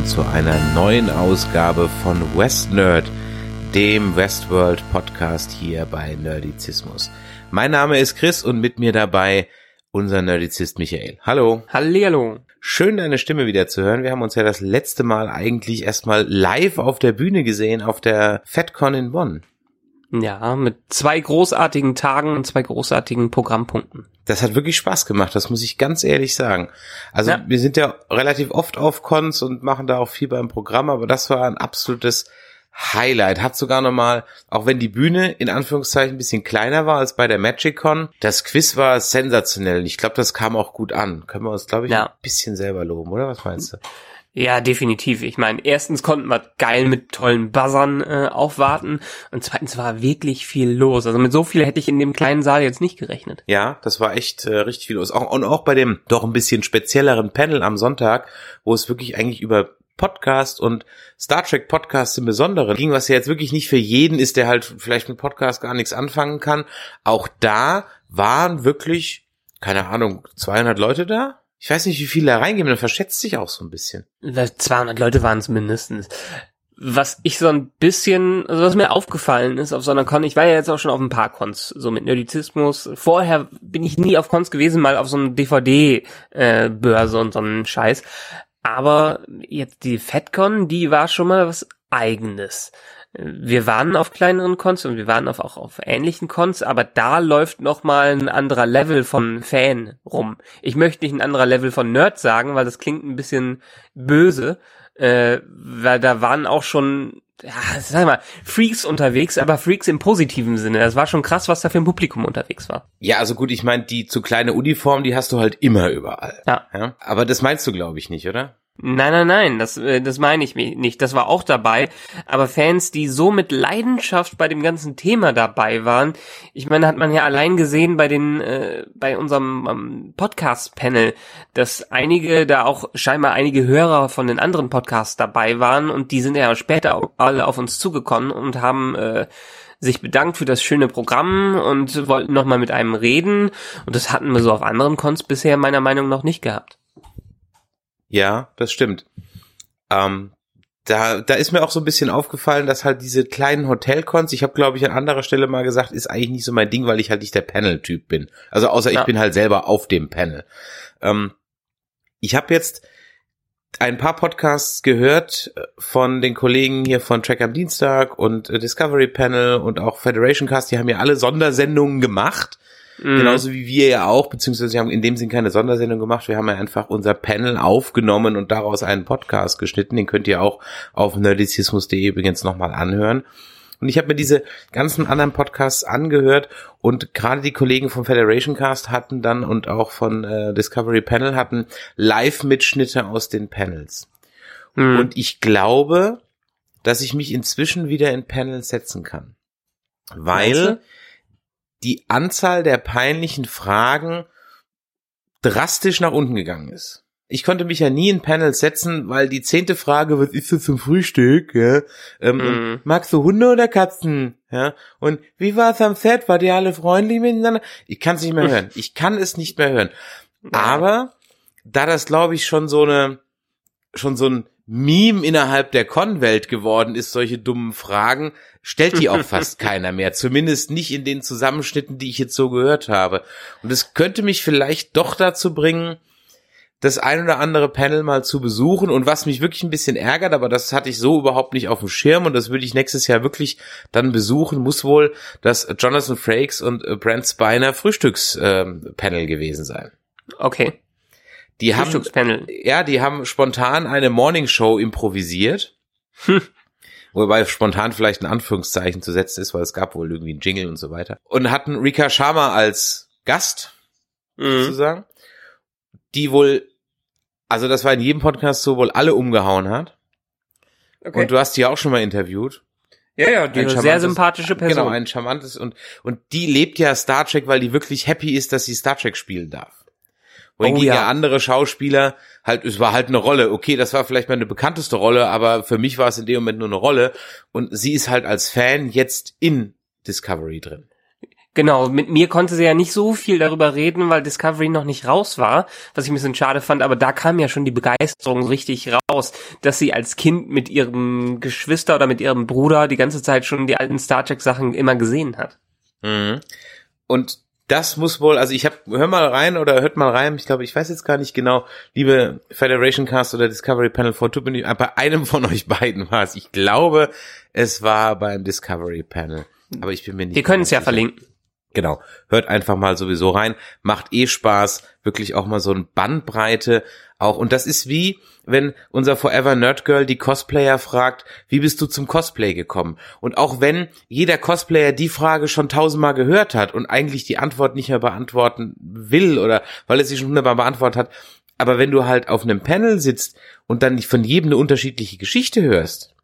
Willkommen zu einer neuen Ausgabe von West Nerd, dem Westworld Podcast hier bei Nerdizismus. Mein Name ist Chris und mit mir dabei unser Nerdizist Michael. Hallo. Hallihallo. Schön deine Stimme wieder zu hören. Wir haben uns ja das letzte Mal eigentlich erstmal live auf der Bühne gesehen auf der FedCon in Bonn. Ja, mit zwei großartigen Tagen und zwei großartigen Programmpunkten. Das hat wirklich Spaß gemacht, das muss ich ganz ehrlich sagen. Also Ja. wir sind ja relativ oft auf Cons und machen da auch viel beim Programm, aber das war ein absolutes Highlight. Hat sogar nochmal, auch wenn die Bühne in Anführungszeichen ein bisschen kleiner war als bei der Magic Con, das Quiz war sensationell. Ich glaube, das kam auch gut an. Können wir uns, glaube ich, Ja. ein bisschen selber loben, oder? Was meinst du? Ja, definitiv. Ich meine, erstens konnten wir geil mit tollen Buzzern äh, aufwarten und zweitens war wirklich viel los. Also mit so viel hätte ich in dem kleinen Saal jetzt nicht gerechnet. Ja, das war echt äh, richtig viel los. Auch, und auch bei dem doch ein bisschen spezielleren Panel am Sonntag, wo es wirklich eigentlich über Podcast und Star Trek Podcast im Besonderen ging, was ja jetzt wirklich nicht für jeden ist, der halt vielleicht mit Podcast gar nichts anfangen kann. Auch da waren wirklich, keine Ahnung, 200 Leute da? Ich weiß nicht, wie viele da reingehen, dann verschätzt sich auch so ein bisschen. 200 Leute waren es mindestens. Was ich so ein bisschen, also was mir aufgefallen ist auf so einer Con, ich war ja jetzt auch schon auf ein paar Cons, so mit Nerdizismus. Vorher bin ich nie auf Cons gewesen, mal auf so einer DVD-Börse und so einen Scheiß. Aber jetzt die FedCon, die war schon mal was eigenes. Wir waren auf kleineren Cons und wir waren auf, auch auf ähnlichen Cons, aber da läuft noch mal ein anderer Level von Fan rum. Ich möchte nicht ein anderer Level von Nerd sagen, weil das klingt ein bisschen böse, äh, weil da waren auch schon, ja, sag mal, Freaks unterwegs, aber Freaks im positiven Sinne. Das war schon krass, was da für ein Publikum unterwegs war. Ja, also gut, ich meine, die zu kleine Uniform, die hast du halt immer überall. Ja. ja? Aber das meinst du, glaube ich, nicht, oder? Nein, nein, nein, das, äh, das meine ich nicht. Das war auch dabei. Aber Fans, die so mit Leidenschaft bei dem ganzen Thema dabei waren, ich meine, hat man ja allein gesehen bei den, äh, bei unserem ähm, Podcast-Panel, dass einige da auch scheinbar einige Hörer von den anderen Podcasts dabei waren und die sind ja später alle auf uns zugekommen und haben äh, sich bedankt für das schöne Programm und wollten nochmal mit einem reden. Und das hatten wir so auf anderen Cons bisher meiner Meinung nach nicht gehabt. Ja, das stimmt. Ähm, da, da ist mir auch so ein bisschen aufgefallen, dass halt diese kleinen Hotelcons, ich habe glaube ich an anderer Stelle mal gesagt, ist eigentlich nicht so mein Ding, weil ich halt nicht der Panel-Typ bin. Also außer ich Ja. bin halt selber auf dem Panel. Ähm, ich habe jetzt ein paar Podcasts gehört äh, von den Kollegen hier von Track am Dienstag und äh, Discovery Panel und auch Federation Cast, die haben ja alle Sondersendungen gemacht. Mhm. Genauso wie wir ja auch, beziehungsweise wir haben in dem Sinn keine Sondersendung gemacht. Wir haben ja einfach unser Panel aufgenommen und daraus einen Podcast geschnitten. Den könnt ihr auch auf nerdizismus.de übrigens nochmal anhören. Und ich habe mir diese ganzen anderen Podcasts angehört und gerade die Kollegen vom Federation Cast hatten dann und auch von äh, Discovery Panel hatten Live-Mitschnitte aus den Panels. Mhm. Und ich glaube, dass ich mich inzwischen wieder in Panels setzen kann. Weil du? Die Anzahl der peinlichen Fragen drastisch nach unten gegangen ist. Ich konnte mich ja nie in Panels setzen, weil die zehnte Frage, was ist das zum Frühstück? Ja? Ähm, und magst du Hunde oder Katzen? Ja? Und wie war es am Set? War die alle freundlich miteinander? Ich kann es nicht mehr hören. Ich kann es nicht mehr hören. Aber da das, glaube ich, schon so eine, schon so ein Meme innerhalb der Con-Welt geworden ist, solche dummen Fragen, stellt die auch fast keiner mehr. Zumindest nicht in den Zusammenschnitten, die ich jetzt so gehört habe. Und es könnte mich vielleicht doch dazu bringen, das ein oder andere Panel mal zu besuchen und was mich wirklich ein bisschen ärgert, aber das hatte ich so überhaupt nicht auf dem Schirm und das würde ich nächstes Jahr wirklich dann besuchen, muss wohl das Jonathan Frakes und äh, Brent Spiner Frühstückspanel gewesen sein. Okay. Die haben, ja, die haben spontan eine Morning Show improvisiert. Wobei spontan vielleicht ein Anführungszeichen zu setzen ist, weil es gab wohl irgendwie einen Jingle und so weiter. Und hatten Rika Sharma als Gast, Mhm. sozusagen, die wohl Also das war in jedem Podcast so, wohl alle umgehauen hat. Okay. Und du hast die auch schon mal interviewt. ja, ja, die ein sehr sympathische Person. Genau, ein charmantes und und die lebt ja Star Trek, weil die wirklich happy ist, dass sie Star Trek spielen darf. Wohingegen Oh, ja. andere Schauspieler halt, es war halt eine Rolle. Okay, das war vielleicht meine bekannteste Rolle, aber für mich war es in dem Moment nur eine Rolle. Und sie ist halt als Fan jetzt in Discovery drin. Genau, mit mir konnte sie ja nicht so viel darüber reden, weil Discovery noch nicht raus war, was ich ein bisschen schade fand, aber da kam ja schon die Begeisterung richtig raus, dass sie als Kind mit ihrem Geschwister oder mit ihrem Bruder die ganze Zeit schon die alten Star Trek Sachen immer gesehen hat. Mhm. Und das muss wohl, also ich habe, hör mal rein oder hört mal rein, ich glaube, ich weiß jetzt gar nicht genau, liebe Federation Cast oder Discovery Panel for Two, bin ich- bei einem von euch beiden war es. Ich glaube, es war beim Discovery Panel. Aber ich bin mir nicht Wir können es ja sicher. verlinken. Genau. Hört einfach mal sowieso rein. Macht eh Spaß. Wirklich auch mal so ein Bandbreite auch. Und das ist wie, wenn unser Forever Nerd Girl die Cosplayer fragt, wie bist du zum Cosplay gekommen? Und auch wenn jeder Cosplayer die Frage schon tausendmal gehört hat und eigentlich die Antwort nicht mehr beantworten will oder weil er sie schon hundertmal beantwortet hat, aber wenn du halt auf einem Panel sitzt und dann von jedem eine unterschiedliche Geschichte hörst,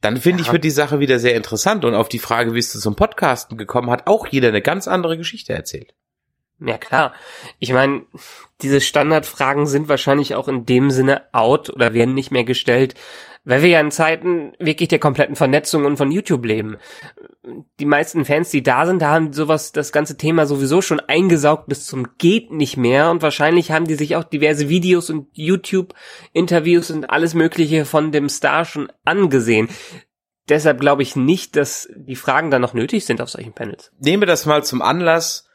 dann finde ich, Ja. wird die Sache wieder sehr interessant. Und auf die Frage, wie bist du zum Podcasten gekommen, hat auch jeder eine ganz andere Geschichte erzählt. Ja klar. Ich meine, diese Standardfragen sind wahrscheinlich auch in dem Sinne out oder werden nicht mehr gestellt, weil wir ja in Zeiten wirklich der kompletten Vernetzung und von YouTube leben. Die meisten Fans, die da sind, da haben sowas, das ganze Thema sowieso schon eingesaugt bis zum geht nicht mehr und wahrscheinlich haben die sich auch diverse Videos und YouTube-Interviews und alles mögliche von dem Star schon angesehen. Deshalb glaube ich nicht, dass die Fragen dann noch nötig sind auf solchen Panels. Nehme das mal zum Anlass,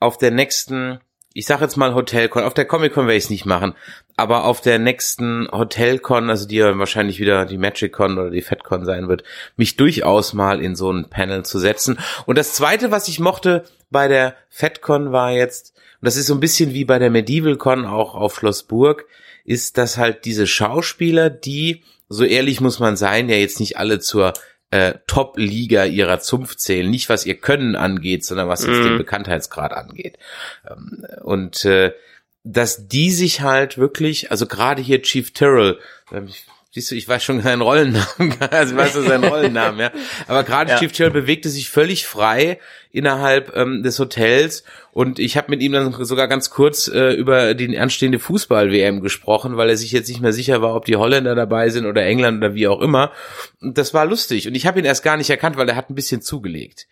auf der nächsten, ich sag jetzt mal Hotelcon, auf der Comic-Con werde ich es nicht machen, aber auf der nächsten Hotelcon, also die ja wahrscheinlich wieder die Magic-Con oder die FedCon sein wird, mich durchaus mal in so ein Panel zu setzen. Und das zweite, was ich mochte bei der FedCon war jetzt, und das ist so ein bisschen wie bei der MedievalCon auch auf Schloss Burg, ist, dass halt diese Schauspieler, die, so ehrlich muss man sein, ja jetzt nicht alle zur äh, Top-Liga ihrer Zunft zählen. Nicht was ihr Können angeht, sondern was jetzt Mhm. den Bekanntheitsgrad angeht. Ähm, und äh, dass die sich halt wirklich, also gerade hier Chief Tyrrell, ähm, ich, siehst du, ich weiß schon seinen Rollennamen, also ich weiß so seinen Rollennamen, ja. Aber gerade Ja. Chief Tyrrell bewegte sich völlig frei innerhalb ähm, des Hotels und ich habe mit ihm dann sogar ganz kurz äh, über die anstehende Fußball-WM gesprochen, weil er sich jetzt nicht mehr sicher war, ob die Holländer dabei sind oder England oder wie auch immer. Und das war lustig und ich habe ihn erst gar nicht erkannt, weil er hat ein bisschen zugelegt.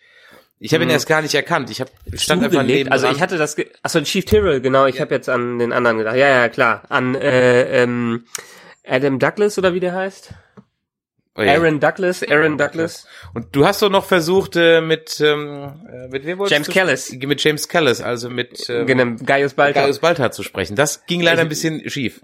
Ich habe ihn Mhm. erst gar nicht erkannt. Ich hab, stand einfach neben Also ich hatte das, ge achso, Chief Tyrrell, genau, ich habe jetzt an den anderen gedacht. Ja, ja, klar. An äh, ähm, Adam Douglas oder wie der heißt? Oh ja. Aaron Douglas, Aaron Douglas. Und du hast doch noch versucht äh, mit ähm, äh, mit wem wolltest James? Callis. Mit James Callis, also mit ähm, Genau, Gaius Baltar. Gaius Baltar zu sprechen. Das ging leider ein bisschen schief.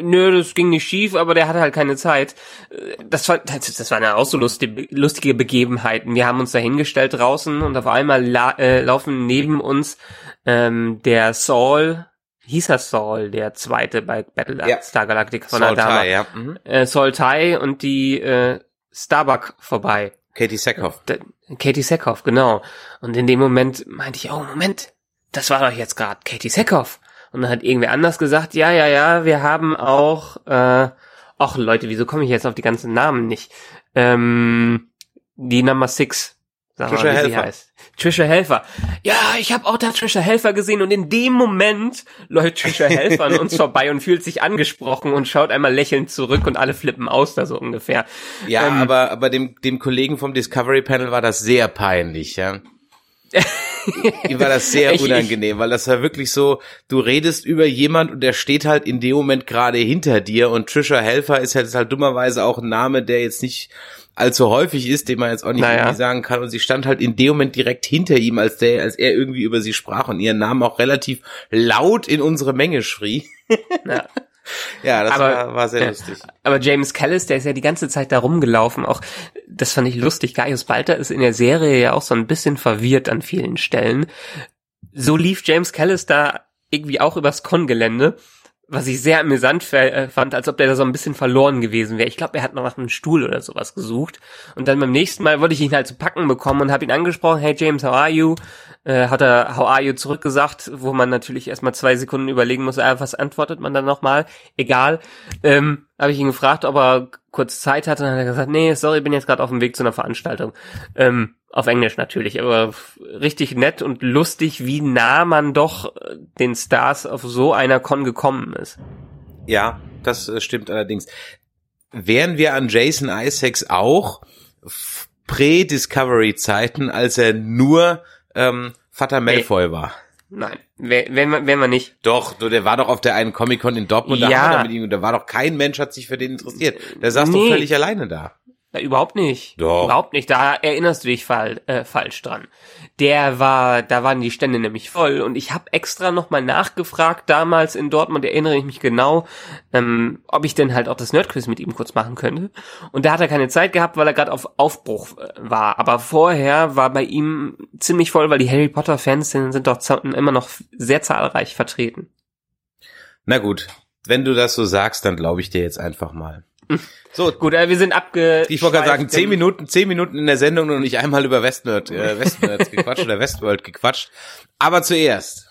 Nö, das ging nicht schief, aber der hatte halt keine Zeit. Äh, Das war, das, das waren ja auch so lustige, lustige Begebenheiten. Wir haben uns da hingestellt draußen und auf einmal la äh, laufen neben uns ähm, der Saul, hieß er Saul, der zweite bei Battlestar Ja. Galactica von Saul Adama. Ty, ja. Mhm. Äh, Saul Tai und die äh, Starbuck vorbei. Katie Sackhoff. Da- Katie Sackhoff, genau. Und in dem Moment meinte ich, oh Moment, das war doch jetzt gerade Katie Sackhoff. Und dann hat irgendwer anders gesagt, ja, ja, ja, wir haben auch, äh, ach Leute, wieso komme ich jetzt auf die ganzen Namen nicht? Ähm, die Number Six. Sag Trisha mal, wie sie Helfer. heißt. Trisha Helfer. Ja, ich habe auch da Trisha Helfer gesehen und in dem Moment läuft Trisha Helfer an uns vorbei und fühlt sich angesprochen und schaut einmal lächelnd zurück und alle flippen aus da so ungefähr. Ja, Ähm, aber aber dem dem Kollegen vom Discovery Panel war das sehr peinlich, ja. Ihm war das sehr Ich- ich- unangenehm, weil das war wirklich so, du redest über jemand und der steht halt in dem Moment gerade hinter dir und Trisha Helfer ist halt, ist halt dummerweise auch ein Name, der jetzt nicht allzu häufig ist, den man jetzt auch nicht Naja. sagen kann und sie stand halt in dem Moment direkt hinter ihm, als der, als er irgendwie über sie sprach und ihren Namen auch relativ laut in unsere Menge schrie. Ja. Ja, das Aber- war, war sehr ja. lustig. Aber James Callis, der ist ja die ganze Zeit da rumgelaufen. Auch das fand ich lustig. Gaius Balter ist in der Serie ja auch so ein bisschen verwirrt an vielen Stellen. So lief James Callis da irgendwie auch übers Con-Gelände. Was ich sehr amüsant äh, fand, als ob der da so ein bisschen verloren gewesen wäre. Ich glaube, er hat noch nach einem Stuhl oder sowas gesucht. Und dann beim nächsten Mal wollte ich ihn halt zu packen bekommen und habe ihn angesprochen, hey James, how are you? Äh, hat er how are you zurückgesagt, wo man natürlich erstmal zwei Sekunden überlegen muss, äh, was antwortet man dann nochmal? Egal. Ähm, habe ich ihn gefragt, ob er kurz Zeit hatte, und dann hat er gesagt, nee, sorry, bin jetzt gerade auf dem Weg zu einer Veranstaltung. Ähm, auf Englisch natürlich, aber richtig nett und lustig, wie nah man doch äh, den Stars auf so einer Con gekommen ist. Ja, das äh, stimmt allerdings. Wären wir an Jason Isaacs auch Prä-Discovery-Zeiten, als er nur ähm, Vater Malfoy nee. war? Nein, wenn man, wenn man nicht. Doch, der war doch auf der einen Comic-Con in Dortmund, ja. da, mit ihm, da war doch kein Mensch hat sich für den interessiert. Der saß nee. doch völlig alleine da. Ja, überhaupt nicht. Doch. Überhaupt nicht. Da erinnerst du dich fall, äh, falsch dran. Der war, da waren die Stände nämlich voll und ich habe extra nochmal nachgefragt damals in Dortmund, erinnere ich mich genau, ähm, ob ich denn halt auch das Nerdquiz mit ihm kurz machen könnte. Und da hat er keine Zeit gehabt, weil er gerade auf Aufbruch äh, war. Aber vorher war bei ihm ziemlich voll, weil die Harry Potter Fans sind, sind doch immer noch sehr zahlreich vertreten. Na gut, wenn du das so sagst, dann glaube ich dir jetzt einfach mal. So, gut, äh, wir sind abge. Ich wollte gerade sagen, zehn Minuten, zehn Minuten in der Sendung und nicht einmal über Westnerd, äh, Westnerd gequatscht oder Westworld gequatscht. Aber zuerst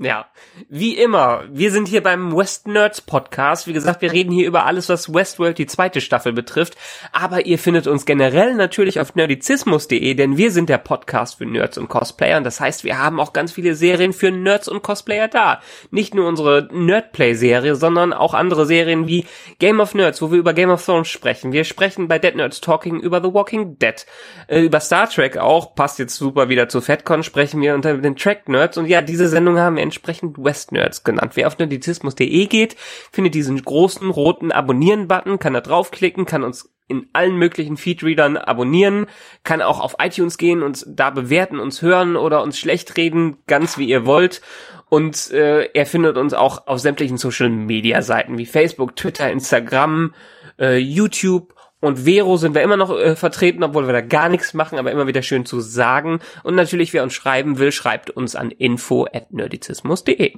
ja, wie immer, wir sind hier beim West Nerds Podcast. Wie gesagt, wir reden hier über alles, was Westworld die zweite Staffel betrifft. Aber ihr findet uns generell natürlich auf nerdizismus.de, denn wir sind der Podcast für Nerds und Cosplayer. Und das heißt, wir haben auch ganz viele Serien für Nerds und Cosplayer da. Nicht nur unsere Nerdplay-Serie, sondern auch andere Serien wie Game of Nerds, wo wir über Game of Thrones sprechen. Wir sprechen bei Dead Nerds Talking über The Walking Dead. Äh, über Star Trek auch, passt jetzt super wieder zu FatCon, sprechen wir unter den Track Nerds. Und ja, diese Sendung haben wir entsprechend West Nerds genannt. Wer auf nerdizismus.de geht, findet diesen großen roten Abonnieren-Button, kann da draufklicken, kann uns in allen möglichen Feedreadern abonnieren, kann auch auf iTunes gehen und da bewerten, uns hören oder uns schlecht reden, ganz wie ihr wollt. Und äh, er findet uns auch auf sämtlichen Social Media Seiten wie Facebook, Twitter, Instagram, äh, YouTube und Vero sind wir immer noch äh, vertreten, obwohl wir da gar nichts machen, aber immer wieder schön zu sagen. Und natürlich, wer uns schreiben will, schreibt uns an info@nerdizismus.de.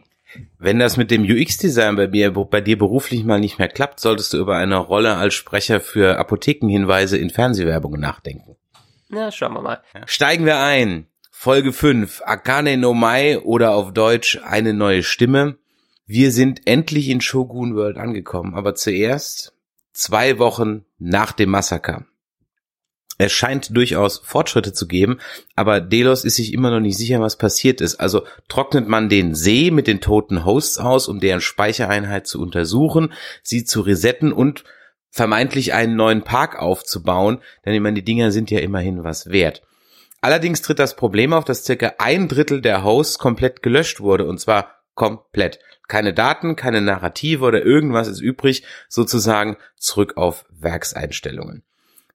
Wenn das mit dem UX-Design bei mir, bei dir beruflich mal nicht mehr klappt, solltest du über eine Rolle als Sprecher für Apothekenhinweise in Fernsehwerbungen nachdenken. Na, schauen wir mal. Steigen wir ein. Folge 5. Akane no Mai oder auf Deutsch eine neue Stimme. Wir sind endlich in Shogun World angekommen, aber zuerst zwei Wochen nach dem Massaker. Es scheint durchaus Fortschritte zu geben, aber Delos ist sich immer noch nicht sicher, was passiert ist. Also trocknet man den See mit den toten Hosts aus, um deren Speichereinheit zu untersuchen, sie zu resetten und vermeintlich einen neuen Park aufzubauen, denn ich meine, die Dinger sind ja immerhin was wert. Allerdings tritt das Problem auf, dass circa ein Drittel der Hosts komplett gelöscht wurde, und zwar komplett. Keine Daten, keine Narrative oder irgendwas ist übrig, sozusagen zurück auf Werkseinstellungen.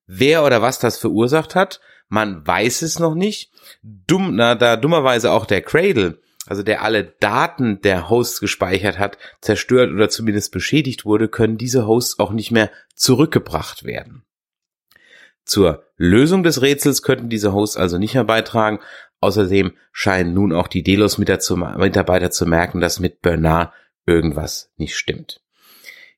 Wer oder was das verursacht hat, man weiß es noch nicht. Dumm, na, da dummerweise auch der Cradle, also der alle Daten der Hosts gespeichert hat, zerstört oder zumindest beschädigt wurde, können diese Hosts auch nicht mehr zurückgebracht werden. Zur Lösung des Rätsels könnten diese Hosts also nicht mehr beitragen Außerdem scheinen nun auch die Delos-Mitarbeiter zu merken, dass mit Bernard irgendwas nicht stimmt.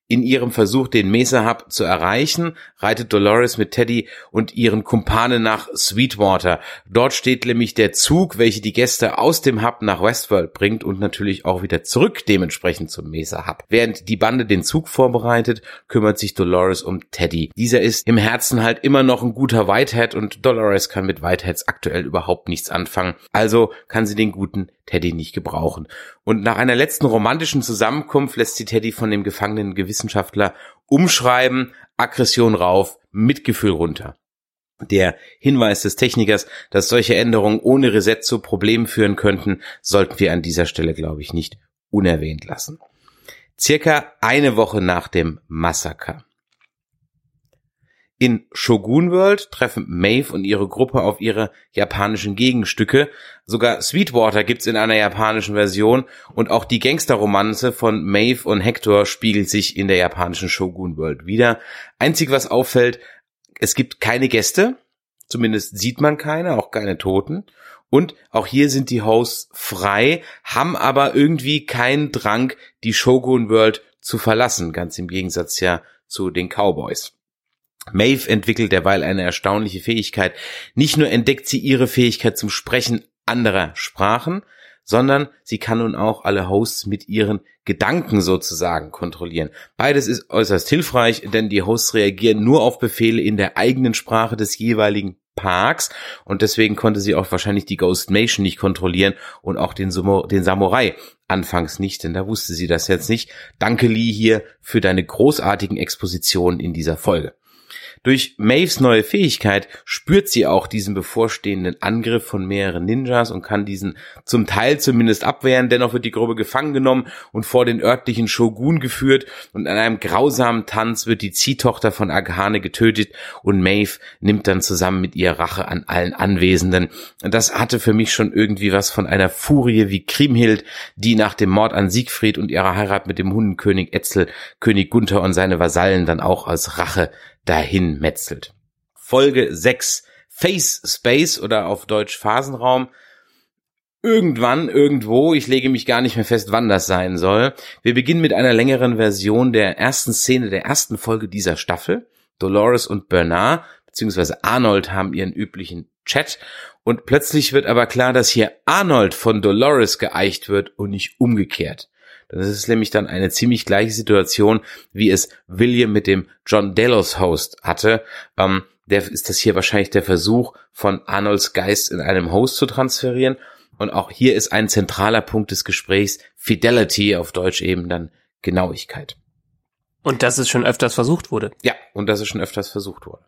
In ihrem Versuch, den Mesa Hub zu erreichen, reitet Dolores mit Teddy und ihren Kumpanen nach Sweetwater. Dort steht nämlich der Zug, welcher die Gäste aus dem Hub nach Westworld bringt und natürlich auch wieder zurück dementsprechend zum Mesa Hub. Während die Bande den Zug vorbereitet, kümmert sich Dolores um Teddy. Dieser ist im Herzen halt immer noch ein guter Whitehead und Dolores kann mit Whiteheads aktuell überhaupt nichts anfangen. Also kann sie den guten Teddy nicht gebrauchen. Und nach einer letzten romantischen Zusammenkunft lässt sie Teddy von dem gefangenen Gewissenschaftler umschreiben, Aggression rauf, Mitgefühl runter. Der Hinweis des Technikers, dass solche Änderungen ohne Reset zu Problemen führen könnten, sollten wir an dieser Stelle, glaube ich, nicht unerwähnt lassen. Circa eine Woche nach dem Massaker in Shogun World treffen Maeve und ihre Gruppe auf ihre japanischen Gegenstücke. Sogar Sweetwater gibt's in einer japanischen Version und auch die Gangsterromanze von Maeve und Hector spiegelt sich in der japanischen Shogun World wieder. Einzig was auffällt, es gibt keine Gäste, zumindest sieht man keine, auch keine Toten. Und auch hier sind die Hosts frei, haben aber irgendwie keinen Drang, die Shogun World zu verlassen, ganz im Gegensatz ja zu den Cowboys. Maeve entwickelt derweil eine erstaunliche Fähigkeit. Nicht nur entdeckt sie ihre Fähigkeit zum Sprechen anderer Sprachen, sondern sie kann nun auch alle Hosts mit ihren Gedanken sozusagen kontrollieren. Beides ist äußerst hilfreich, denn die Hosts reagieren nur auf Befehle in der eigenen Sprache des jeweiligen Parks und deswegen konnte sie auch wahrscheinlich die Ghost Nation nicht kontrollieren und auch den, Sumo, den Samurai anfangs nicht, denn da wusste sie das jetzt nicht. Danke Lee hier für deine großartigen Expositionen in dieser Folge. Durch Maves neue Fähigkeit spürt sie auch diesen bevorstehenden Angriff von mehreren Ninjas und kann diesen zum Teil zumindest abwehren. Dennoch wird die Gruppe gefangen genommen und vor den örtlichen Shogun geführt und an einem grausamen Tanz wird die Ziehtochter von Agahane getötet und Maeve nimmt dann zusammen mit ihr Rache an allen Anwesenden. Das hatte für mich schon irgendwie was von einer Furie wie Kriemhild, die nach dem Mord an Siegfried und ihrer Heirat mit dem Hundenkönig Etzel König Gunther und seine Vasallen dann auch als Rache dahin metzelt. Folge 6 Face Space oder auf Deutsch Phasenraum. Irgendwann, irgendwo, ich lege mich gar nicht mehr fest, wann das sein soll. Wir beginnen mit einer längeren Version der ersten Szene der ersten Folge dieser Staffel. Dolores und Bernard beziehungsweise Arnold haben ihren üblichen Chat und plötzlich wird aber klar, dass hier Arnold von Dolores geeicht wird und nicht umgekehrt. Das ist nämlich dann eine ziemlich gleiche Situation, wie es William mit dem John Delos Host hatte. Ähm, der ist das hier wahrscheinlich der Versuch von Arnolds Geist in einem Host zu transferieren. Und auch hier ist ein zentraler Punkt des Gesprächs Fidelity, auf Deutsch eben dann Genauigkeit. Und dass es schon öfters versucht wurde. Ja, und dass es schon öfters versucht wurde.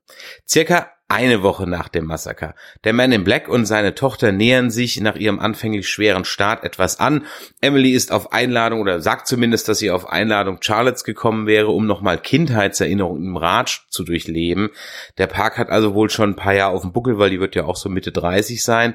Circa eine Woche nach dem Massaker. Der Man in Black und seine Tochter nähern sich nach ihrem anfänglich schweren Start etwas an. Emily ist auf Einladung oder sagt zumindest, dass sie auf Einladung Charlottes gekommen wäre, um nochmal Kindheitserinnerungen im Ratsch zu durchleben. Der Park hat also wohl schon ein paar Jahre auf dem Buckel, weil die wird ja auch so Mitte 30 sein.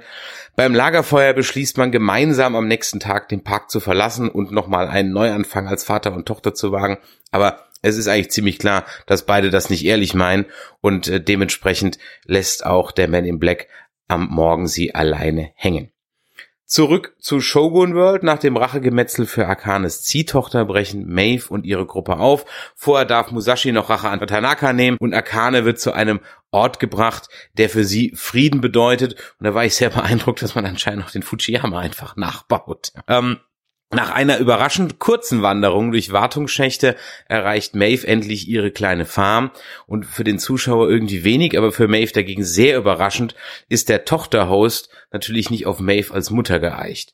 Beim Lagerfeuer beschließt man gemeinsam am nächsten Tag den Park zu verlassen und nochmal einen Neuanfang als Vater und Tochter zu wagen. Aber es ist eigentlich ziemlich klar, dass beide das nicht ehrlich meinen und äh, dementsprechend lässt auch der Man in Black am Morgen sie alleine hängen. Zurück zu Shogun World. Nach dem Rachegemetzel für Akanes Ziehtochter brechen Maeve und ihre Gruppe auf. Vorher darf Musashi noch Rache an Tanaka nehmen und Akane wird zu einem Ort gebracht, der für sie Frieden bedeutet. Und da war ich sehr beeindruckt, dass man anscheinend auch den Fujiyama einfach nachbaut. Ähm, nach einer überraschend kurzen Wanderung durch Wartungsschächte erreicht Maeve endlich ihre kleine Farm und für den Zuschauer irgendwie wenig, aber für Maeve dagegen sehr überraschend ist der Tochterhost natürlich nicht auf Maeve als Mutter geeicht.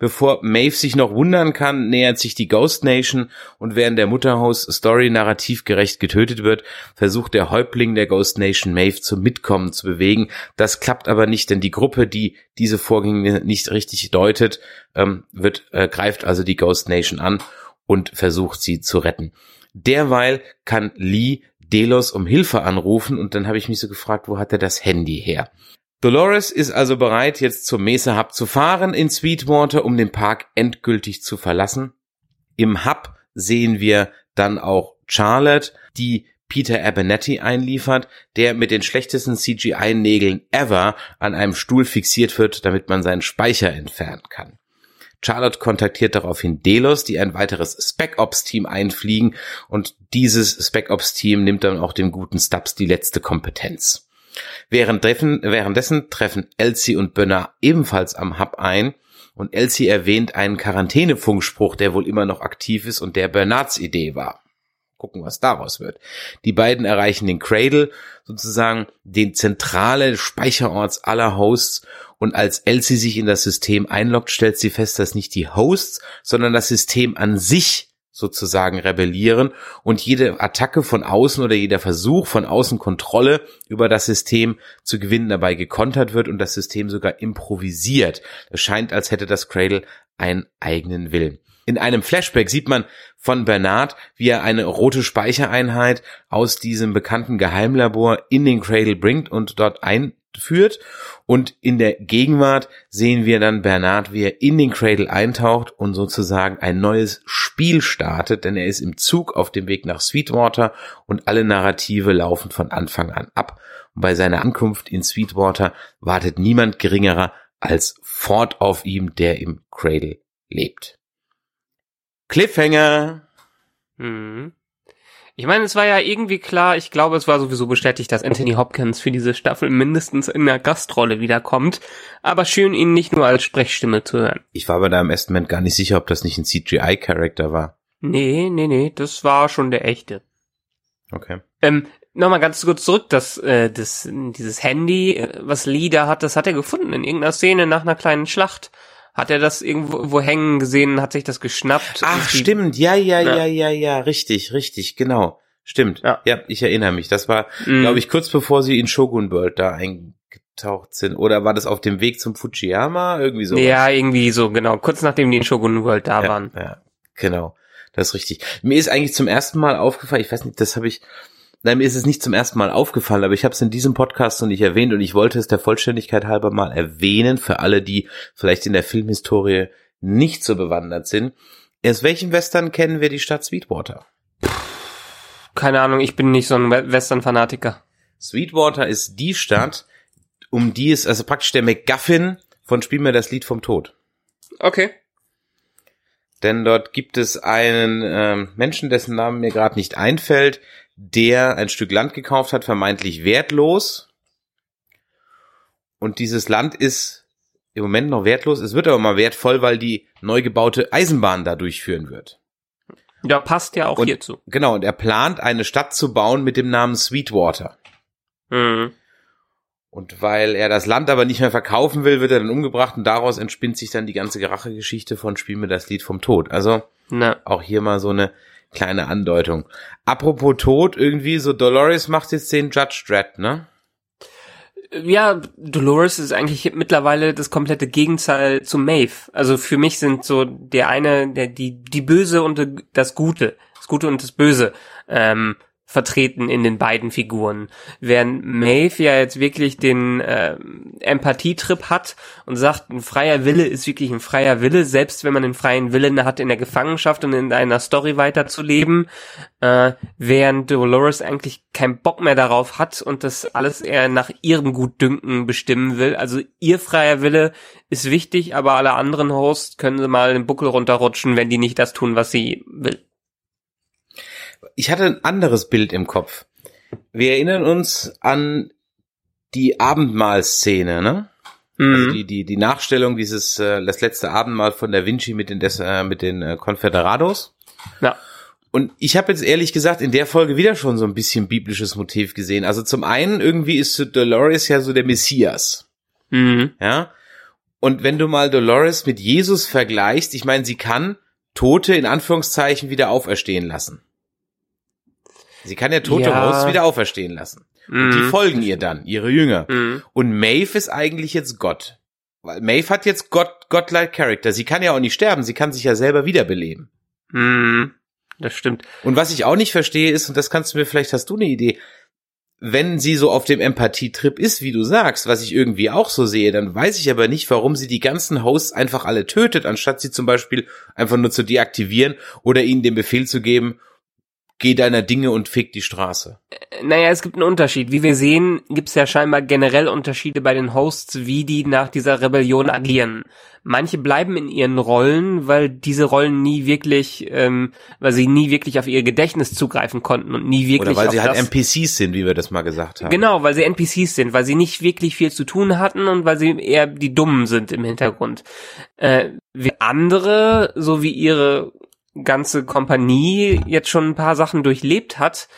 Bevor Maeve sich noch wundern kann, nähert sich die Ghost Nation und während der Mutterhaus Story narrativ gerecht getötet wird, versucht der Häuptling der Ghost Nation Maeve zum Mitkommen zu bewegen. Das klappt aber nicht, denn die Gruppe, die diese Vorgänge nicht richtig deutet, ähm, wird, äh, greift also die Ghost Nation an und versucht sie zu retten. Derweil kann Lee Delos um Hilfe anrufen und dann habe ich mich so gefragt, wo hat er das Handy her? Dolores ist also bereit, jetzt zur Mesa Hub zu fahren in Sweetwater, um den Park endgültig zu verlassen. Im Hub sehen wir dann auch Charlotte, die Peter Abernethy einliefert, der mit den schlechtesten CGI-Nägeln ever an einem Stuhl fixiert wird, damit man seinen Speicher entfernen kann. Charlotte kontaktiert daraufhin Delos, die ein weiteres Spec Ops Team einfliegen und dieses Spec Ops Team nimmt dann auch dem guten Stubbs die letzte Kompetenz. Währenddessen, währenddessen treffen Elsie und Bönner ebenfalls am Hub ein und Elsie erwähnt einen Quarantänefunkspruch, der wohl immer noch aktiv ist und der Bernards Idee war. Gucken, was daraus wird. Die beiden erreichen den Cradle, sozusagen den zentrale Speicherorts aller Hosts und als Elsie sich in das System einloggt, stellt sie fest, dass nicht die Hosts, sondern das System an sich sozusagen rebellieren und jede Attacke von außen oder jeder Versuch von außen Kontrolle über das System zu gewinnen dabei gekontert wird und das System sogar improvisiert. Es scheint, als hätte das Cradle einen eigenen Willen. In einem Flashback sieht man von Bernard, wie er eine rote Speichereinheit aus diesem bekannten Geheimlabor in den Cradle bringt und dort ein führt. Und in der Gegenwart sehen wir dann Bernard, wie er in den Cradle eintaucht und sozusagen ein neues Spiel startet, denn er ist im Zug auf dem Weg nach Sweetwater und alle Narrative laufen von Anfang an ab. Und bei seiner Ankunft in Sweetwater wartet niemand geringerer als Ford auf ihm, der im Cradle lebt. Cliffhanger! Mhm. Ich meine, es war ja irgendwie klar, ich glaube, es war sowieso bestätigt, dass Anthony Hopkins für diese Staffel mindestens in der Gastrolle wiederkommt. Aber schön, ihn nicht nur als Sprechstimme zu hören. Ich war bei da im ersten Moment gar nicht sicher, ob das nicht ein CGI-Charakter war. Nee, nee, nee, das war schon der echte. Okay. Ähm, Nochmal ganz kurz zurück, dass äh, das, dieses Handy, äh, was Lee da hat, das hat er gefunden in irgendeiner Szene nach einer kleinen Schlacht. Hat er das irgendwo wo hängen gesehen, hat sich das geschnappt? Ach, stimmt. Ja, ja, Ja. ja, ja, ja. Richtig, richtig. Genau. Stimmt. Ja. Ja, ich erinnere mich. Das war, Mhm. glaube ich, kurz bevor sie in Shogun World da eingetaucht sind. Oder war das auf dem Weg zum Fujiyama? Irgendwie so. Ja, irgendwie so, genau. Kurz nachdem die in Shogun World da ja, waren. ja, genau. Das ist richtig. Mir ist eigentlich zum ersten Mal aufgefallen, ich weiß nicht, das habe ich, nein, mir ist es nicht zum ersten Mal aufgefallen, aber ich habe es in diesem Podcast noch nicht erwähnt und ich wollte es der Vollständigkeit halber mal erwähnen für alle, die vielleicht in der Filmhistorie nicht so bewandert sind. Aus welchem Western kennen wir die Stadt Sweetwater? Keine Ahnung, ich bin nicht so ein We- Western-Fanatiker. Sweetwater ist die Stadt, um die es, also praktisch der MacGuffin von Spiel mir das Lied vom Tod. Okay. Denn dort gibt es einen ähm, Menschen, dessen Name mir gerade nicht einfällt, der ein Stück Land gekauft hat, vermeintlich wertlos. Und dieses Land ist im Moment noch wertlos. Es wird aber mal wertvoll, weil die neu gebaute Eisenbahn da durchführen wird. Ja, passt ja auch Und- hierzu. Genau, und er plant, eine Stadt zu bauen mit dem Namen Sweetwater. Mhm. Und weil er das Land aber nicht mehr verkaufen will, wird er dann umgebracht und daraus entspinnt sich dann die ganze Rachegeschichte von Spiel mir das Lied vom Tod. Also Na, auch hier mal so eine kleine Andeutung. Apropos Tod, irgendwie so Dolores macht jetzt den Judge Dredd, ne? ja, Dolores ist eigentlich mittlerweile das komplette Gegenteil zu Maeve. Also für mich sind so der eine, der die die Böse und das Gute, das Gute und das Böse ähm, vertreten in den beiden Figuren. Während Maeve ja jetzt wirklich den ähm, Empathietrip hat und sagt, ein freier Wille ist wirklich ein freier Wille, selbst wenn man den freien Willen hat, in der Gefangenschaft und in einer Story weiterzuleben, äh, während Dolores eigentlich keinen Bock mehr darauf hat und das alles eher nach ihrem Gutdünken bestimmen will. Also ihr freier Wille ist wichtig, aber alle anderen Hosts können sie mal den Buckel runterrutschen, wenn die nicht das tun, was sie will. Ich hatte ein anderes Bild im Kopf. Wir erinnern uns an die Abendmahlszene, ne? Also Mhm. die, die, die Nachstellung dieses, äh, das letzte Abendmahl von Da Vinci mit den, Des, äh, mit den äh, Confederados. Ja. Und ich habe jetzt ehrlich gesagt in der Folge wieder schon so ein bisschen biblisches Motiv gesehen. Also zum einen irgendwie ist so Dolores ja so der Messias. Mhm. Ja. Und wenn du mal Dolores mit Jesus vergleichst, ich meine, sie kann Tote in Anführungszeichen wieder auferstehen lassen. Sie kann ja tote Ja. Hosts wieder auferstehen lassen. Und die Mhm. folgen ihr dann, ihre Jünger. Mhm. Und Maeve ist eigentlich jetzt Gott. Weil Maeve hat jetzt Gott, Godlike Character. Sie kann ja auch nicht sterben, sie kann sich ja selber wiederbeleben. Mhm. Das stimmt. Und was ich auch nicht verstehe ist, und das kannst du mir, vielleicht hast du eine Idee, wenn sie so auf dem Empathietrip ist, wie du sagst, was ich irgendwie auch so sehe, dann weiß ich aber nicht, warum sie die ganzen Hosts einfach alle tötet, anstatt sie zum Beispiel einfach nur zu deaktivieren oder ihnen den Befehl zu geben, geh deiner Dinge und fick die Straße. Naja, es gibt einen Unterschied. Wie wir sehen, gibt es ja scheinbar generell Unterschiede bei den Hosts, wie die nach dieser Rebellion agieren. Manche bleiben in ihren Rollen, weil diese Rollen nie wirklich, ähm, weil sie nie wirklich auf ihr Gedächtnis zugreifen konnten und nie wirklich Oder weil sie halt NPCs sind, wie wir das mal gesagt haben. Genau, weil sie NPCs sind, weil sie nicht wirklich viel zu tun hatten und weil sie eher die Dummen sind im Hintergrund. Äh, wie andere, so wie ihre ganze Kompanie jetzt schon ein paar Sachen durchlebt hat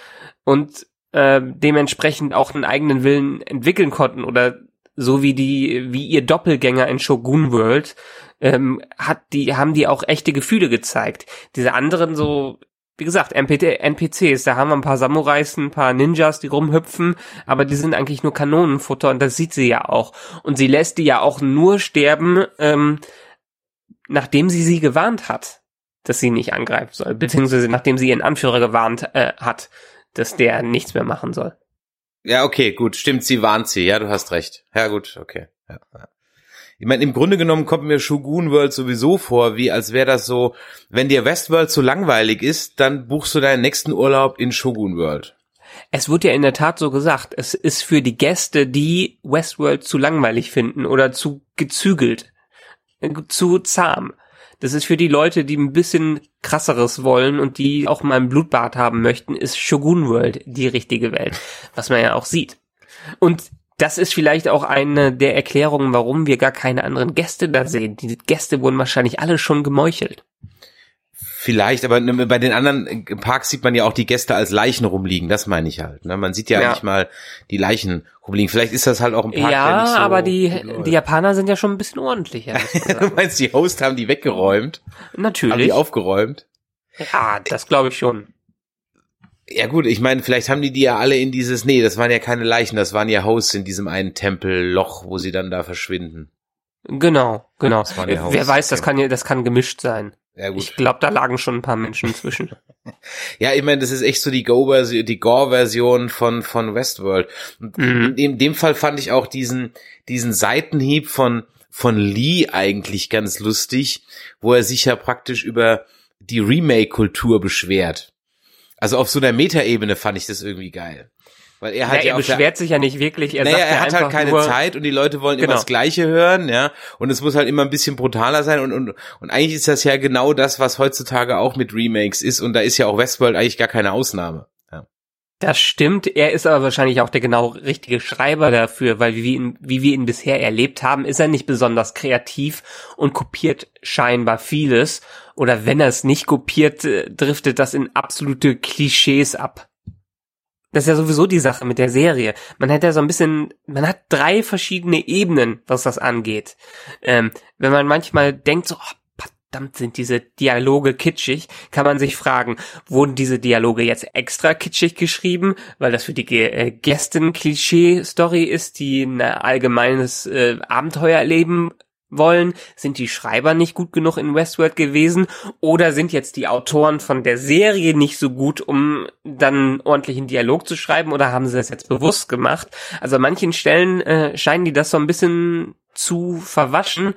und äh, dementsprechend auch einen eigenen Willen entwickeln konnten oder so wie die, wie ihr Doppelgänger in Shogun World, ähm, hat die, haben die auch echte Gefühle gezeigt. Diese anderen so, wie gesagt, NPCs, da haben wir ein paar Samurais, ein paar Ninjas, die rumhüpfen, aber die sind eigentlich nur Kanonenfutter und das sieht sie ja auch. Und sie lässt die ja auch nur sterben, ähm, nachdem sie sie gewarnt hat, dass sie nicht angreifen soll, beziehungsweise nachdem sie ihren Anführer gewarnt äh, hat, dass der nichts mehr machen soll. Ja, okay, gut, stimmt, sie warnt sie, ja, du hast recht. Ja, gut, okay. Ja, ja. Ich meine, im Grunde genommen kommt mir Shogun World sowieso vor, wie als wäre das so, wenn dir Westworld zu langweilig ist, dann buchst du deinen nächsten Urlaub in Shogun World. Es wurde ja in der Tat so gesagt, es ist für die Gäste, die Westworld zu langweilig finden oder zu gezügelt, äh, zu zahm. Das ist für die Leute, die ein bisschen krasseres wollen und die auch mal ein Blutbad haben möchten, ist Shogun World die richtige Welt, was man ja auch sieht. Und das ist vielleicht auch eine der Erklärungen, warum wir gar keine anderen Gäste da sehen. Die Gäste wurden wahrscheinlich alle schon gemeuchelt. Vielleicht, aber ne, bei den anderen Parks sieht man ja auch die Gäste als Leichen rumliegen. Das meine ich halt. Ne? Man sieht ja, ja. nicht mal die Leichen rumliegen. Vielleicht ist das halt auch ein Park, Ja, so aber die, die Japaner sind ja schon ein bisschen ordentlicher. du meinst, die Host haben die weggeräumt? Natürlich. Haben die aufgeräumt? Ja, das glaube ich schon. Ja gut, ich meine, vielleicht haben die die ja alle in dieses, nee, das waren ja keine Leichen, das waren ja Hosts in diesem einen Tempelloch, wo sie dann da verschwinden. Genau, genau. Wer weiß, das kann ja, das kann gemischt sein. Ja, gut. Ich glaube, da lagen schon ein paar Menschen zwischen. ja, ich meine, das ist echt so die Go-Version, die Gore-Version von, von Westworld. Mhm. In dem Fall fand ich auch diesen, diesen Seitenhieb von, von Lee eigentlich ganz lustig, wo er sich ja praktisch über die Remake-Kultur beschwert. Also auf so einer Metaebene fand ich das irgendwie geil. Weil er halt ja, er beschwert sich ja nicht wirklich. Er, naja, er hat halt keine nur, Zeit und die Leute wollen genau. immer das Gleiche hören, ja. Und es muss halt immer ein bisschen brutaler sein und, und, und eigentlich ist das ja genau das, was heutzutage auch mit Remakes ist und da ist ja auch Westworld eigentlich gar keine Ausnahme. Ja. Das stimmt. Er ist aber wahrscheinlich auch der genau richtige Schreiber dafür, weil wie wir ihn, wie wir ihn bisher erlebt haben, ist er nicht besonders kreativ und kopiert scheinbar vieles. Oder wenn er es nicht kopiert, äh, driftet das in absolute Klischees ab. Das ist ja sowieso die Sache mit der Serie. Man hat ja so ein bisschen, man hat drei verschiedene Ebenen, was das angeht. Ähm, wenn man manchmal denkt so, oh, verdammt sind diese Dialoge kitschig, kann man sich fragen, wurden diese Dialoge jetzt extra kitschig geschrieben, weil das für die äh, Gästen Klischee-Story ist, die ein allgemeines äh, Abenteuer erleben wollen? Sind die Schreiber nicht gut genug in Westworld gewesen? Oder sind jetzt die Autoren von der Serie nicht so gut, um dann ordentlichen Dialog zu schreiben? Oder haben sie das jetzt bewusst gemacht? Also an manchen Stellen äh, scheinen die das so ein bisschen zu verwaschen.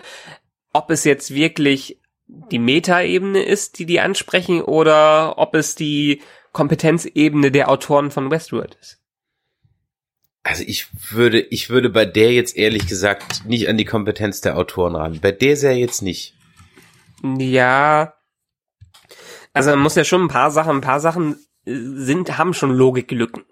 Ob es jetzt wirklich die Metaebene ist, die die ansprechen, oder ob es die Kompetenzebene der Autoren von Westworld ist. Also ich würde, ich würde bei der jetzt ehrlich gesagt nicht an die Kompetenz der Autoren ran. Bei der sehr jetzt nicht. Ja. Also man muss ja schon ein paar Sachen, ein paar Sachen äh, sind, haben schon Logiklücken.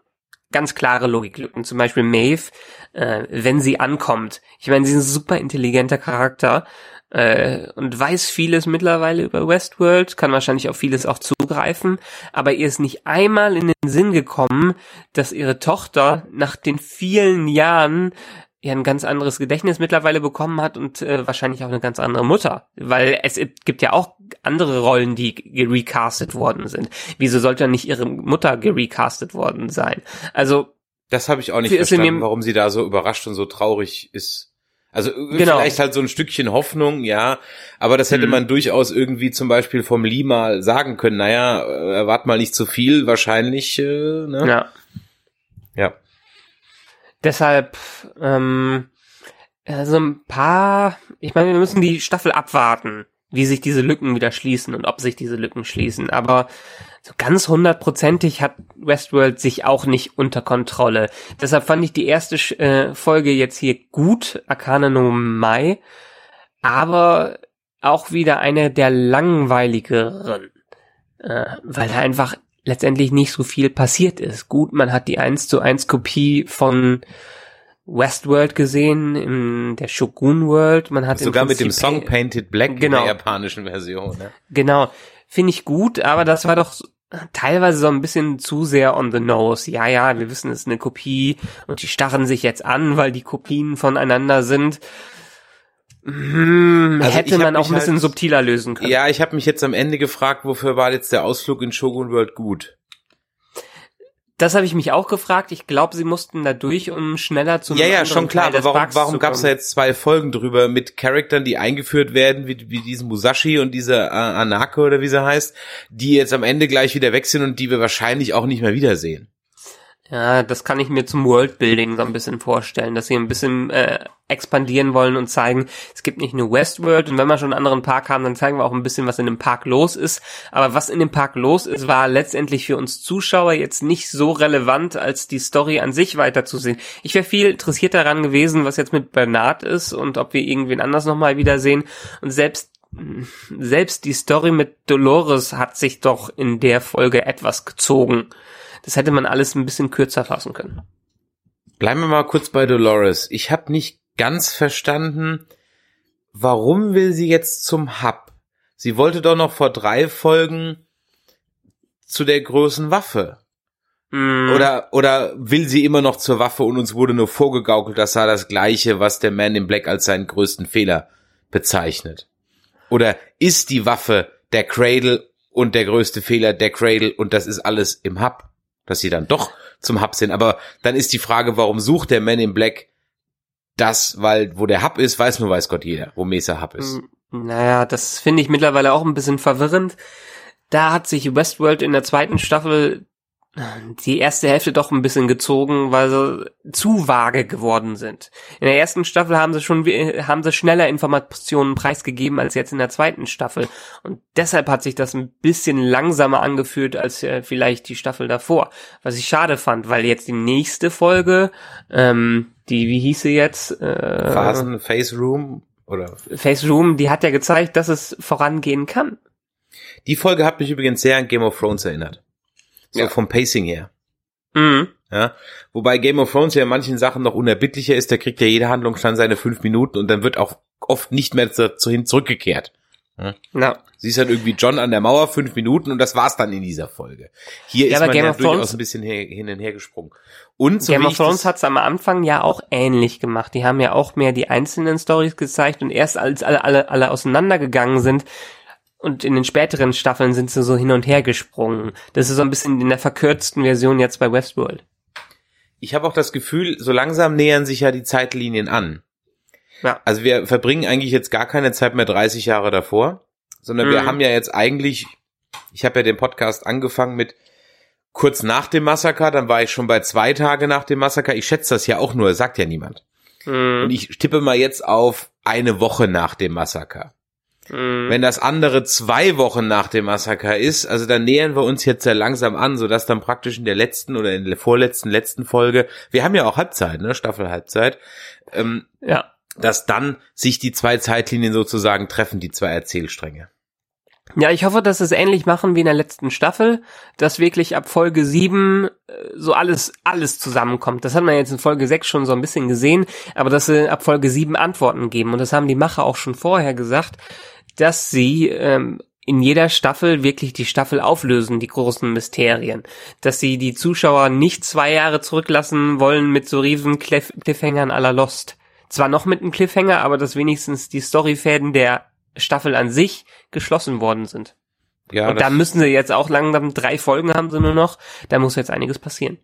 Ganz klare Logiklücken. Zum Beispiel Maeve, äh, wenn sie ankommt. Ich meine, sie ist ein super intelligenter Charakter äh, und weiß vieles mittlerweile über Westworld, kann wahrscheinlich auf vieles auch zugreifen, aber ihr ist nicht einmal in den Sinn gekommen, dass ihre Tochter nach den vielen Jahren ja ein ganz anderes Gedächtnis mittlerweile bekommen hat und äh, wahrscheinlich auch eine ganz andere Mutter, weil es gibt ja auch andere Rollen, die gerecastet worden sind. Wieso sollte nicht ihre Mutter gerecastet worden sein? Also das habe ich auch nicht verstanden, warum sie da so überrascht und so traurig ist. Also genau. vielleicht halt so ein Stückchen Hoffnung, ja. Aber das hätte mhm. man durchaus irgendwie zum Beispiel vom Lee mal sagen können. Naja, erwart mal nicht zu viel, wahrscheinlich. Äh, ne? Ja. Ja. Deshalb, ähm, also ein paar, ich meine, wir müssen die Staffel abwarten, wie sich diese Lücken wieder schließen und ob sich diese Lücken schließen. Aber so ganz hundertprozentig hat Westworld sich auch nicht unter Kontrolle. Deshalb fand ich die erste äh, Folge jetzt hier gut, Arcana no Mai, aber auch wieder eine der langweiligeren, äh, weil da einfach letztendlich nicht so viel passiert ist. Gut, man hat die 1 zu 1 Kopie von Westworld gesehen, in der Shogun World, man hat sogar mit dem Song Painted Black genau, in der japanischen Version. Ne? Genau, finde ich gut, aber das war doch teilweise so ein bisschen zu sehr on the nose. Ja, ja, wir wissen, es ist eine Kopie und die starren sich jetzt an, weil die Kopien voneinander sind. Hm, also hätte man auch ein bisschen halt, subtiler lösen können. Ja, ich habe mich jetzt am Ende gefragt, wofür war jetzt der Ausflug in Shogun World gut? Das habe ich mich auch gefragt. Ich glaube, sie mussten da durch, um schneller zu Ja, ja, schon klar. Aber warum, warum gab es da jetzt zwei Folgen drüber mit Charaktern, die eingeführt werden, wie, wie diesen Musashi und diese Anake oder wie sie heißt, die jetzt am Ende gleich wieder weg sind und die wir wahrscheinlich auch nicht mehr wiedersehen? Ja, das kann ich mir zum Worldbuilding so ein bisschen vorstellen, dass sie ein bisschen äh, expandieren wollen und zeigen, es gibt nicht nur Westworld und wenn wir schon einen anderen Park haben, dann zeigen wir auch ein bisschen, was in dem Park los ist. Aber was in dem Park los ist, war letztendlich für uns Zuschauer jetzt nicht so relevant, als die Story an sich weiterzusehen. Ich wäre viel interessiert daran gewesen, was jetzt mit Bernard ist und ob wir irgendwen anders nochmal wiedersehen. Und selbst selbst die Story mit Dolores hat sich doch in der Folge etwas gezogen. Das hätte man alles ein bisschen kürzer fassen können. Bleiben wir mal kurz bei Dolores. Ich habe nicht ganz verstanden, warum will sie jetzt zum Hub? Sie wollte doch noch vor drei Folgen zu der großen Waffe. Mm. Oder, oder will sie immer noch zur Waffe und uns wurde nur vorgegaukelt, das sei das Gleiche, was der Man in Black als seinen größten Fehler bezeichnet? Oder ist die Waffe der Cradle und der größte Fehler der Cradle und das ist alles im Hub? Dass sie dann doch zum Hub sind. Aber dann ist die Frage, warum sucht der Man in Black das, weil wo der Hub ist, weiß nur weiß Gott jeder, wo Mesa Hub ist. Naja, das finde ich mittlerweile auch ein bisschen verwirrend. Da hat sich Westworld in der zweiten Staffel die erste Hälfte doch ein bisschen gezogen, weil sie zu vage geworden sind. In der ersten Staffel haben sie schon haben sie schneller Informationen preisgegeben als jetzt in der zweiten Staffel und deshalb hat sich das ein bisschen langsamer angefühlt als äh, vielleicht die Staffel davor, was ich schade fand, weil jetzt die nächste Folge, ähm, die wie hieß sie jetzt? Äh, Phasen, Face Room oder Face Room, die hat ja gezeigt, dass es vorangehen kann. die Folge hat mich übrigens sehr an Game of Thrones erinnert. So Ja. vom Pacing her. Mhm. Ja, wobei Game of Thrones ja in manchen Sachen noch unerbittlicher ist, da kriegt ja jede Handlung schon seine fünf Minuten und dann wird auch oft nicht mehr zu, hin zurückgekehrt. Na, Siehst dann irgendwie John an der Mauer fünf Minuten und das war's dann in dieser Folge. Hier Ja, ist man Game ja of durchaus Thrones- ein bisschen her, hin und her gesprungen. Und so Game of Thrones hat's am Anfang ja auch ähnlich gemacht. Die haben ja auch mehr die einzelnen Stories gezeigt und erst als alle, alle, alle auseinandergegangen sind und in den späteren Staffeln sind sie so hin und her gesprungen. Das ist so ein bisschen in der verkürzten Version jetzt bei Westworld. ich habe auch das Gefühl, so langsam nähern sich ja die Zeitlinien an. Ja. Also wir verbringen eigentlich jetzt gar keine Zeit mehr 30 Jahre davor, sondern wir Mhm. haben ja jetzt eigentlich, ich habe ja den Podcast angefangen mit kurz nach dem Massaker, dann war ich schon bei zwei Tage nach dem Massaker. Ich schätze das ja auch nur, sagt ja niemand. Und Mhm. ich tippe mal jetzt auf eine Woche nach dem Massaker. Mhm. Wenn das andere zwei Wochen nach dem Massaker ist, also dann nähern wir uns jetzt sehr langsam an, sodass dann praktisch in der letzten oder in der vorletzten, letzten Folge, wir haben ja auch Halbzeit, ne, Staffel Halbzeit, ähm, Ja. dass dann sich die zwei Zeitlinien sozusagen treffen, die zwei Erzählstränge. Ja, ich hoffe, dass sie es ähnlich machen wie in der letzten Staffel, dass wirklich ab Folge 7 äh, so alles, alles zusammenkommt. Das hat man jetzt in Folge 6 schon so ein bisschen gesehen, aber dass sie ab Folge 7 Antworten geben. Und das haben die Macher auch schon vorher gesagt, dass sie ähm, in jeder Staffel wirklich die Staffel auflösen, die großen Mysterien. Dass sie die Zuschauer nicht zwei Jahre zurücklassen wollen mit so riesen Cliff Cliffhangern à la Lost. Zwar noch mit einem Cliffhanger, aber dass wenigstens die Storyfäden der Staffel an sich geschlossen worden sind. Ja, Und da müssen sie jetzt auch langsam drei Folgen haben sie nur noch. Da muss jetzt einiges passieren.